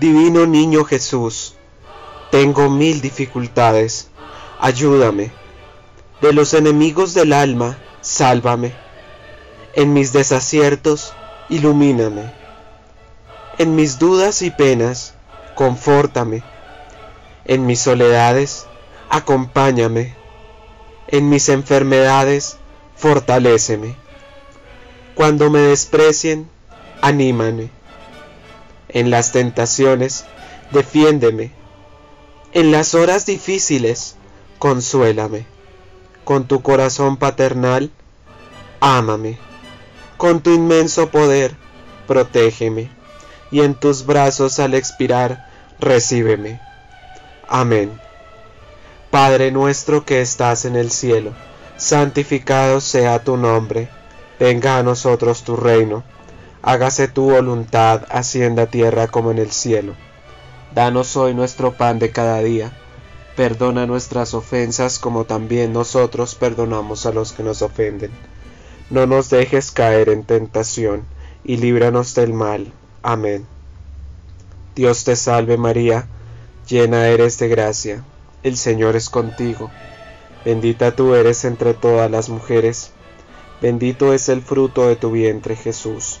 Divino Niño Jesús, tengo mil dificultades, ayúdame. De los enemigos del alma, sálvame. En mis desaciertos, ilumíname. En mis dudas y penas, confórtame. En mis soledades, acompáñame. En mis enfermedades, fortaléceme. Cuando me desprecien, anímame. En las tentaciones, defiéndeme. En las horas difíciles, consuélame. Con tu corazón paternal, ámame. Con tu inmenso poder, protégeme. Y en tus brazos al expirar, recíbeme. Amén. Padre nuestro que estás en el cielo, santificado sea tu nombre. Venga a nosotros tu reino. Hágase tu voluntad, así en la tierra como en el cielo. Danos hoy nuestro pan de cada día. Perdona nuestras ofensas como también nosotros perdonamos a los que nos ofenden. No nos dejes caer en tentación, y líbranos del mal. Amén. Dios te salve María, llena eres de gracia, el Señor es contigo. Bendita tú eres entre todas las mujeres, bendito es el fruto de tu vientre Jesús.